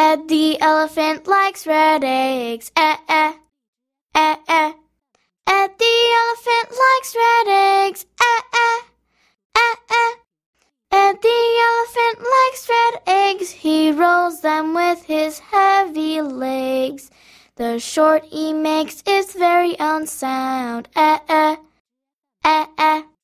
Ed the elephant likes red eggs. Eh, eh, eh, eh. Ed the elephant likes red eggs. Eh, eh, eh, eh. Ed the elephant likes red eggs. He rolls them with his heavy legs. The short he makes is very unsound. Eh, eh.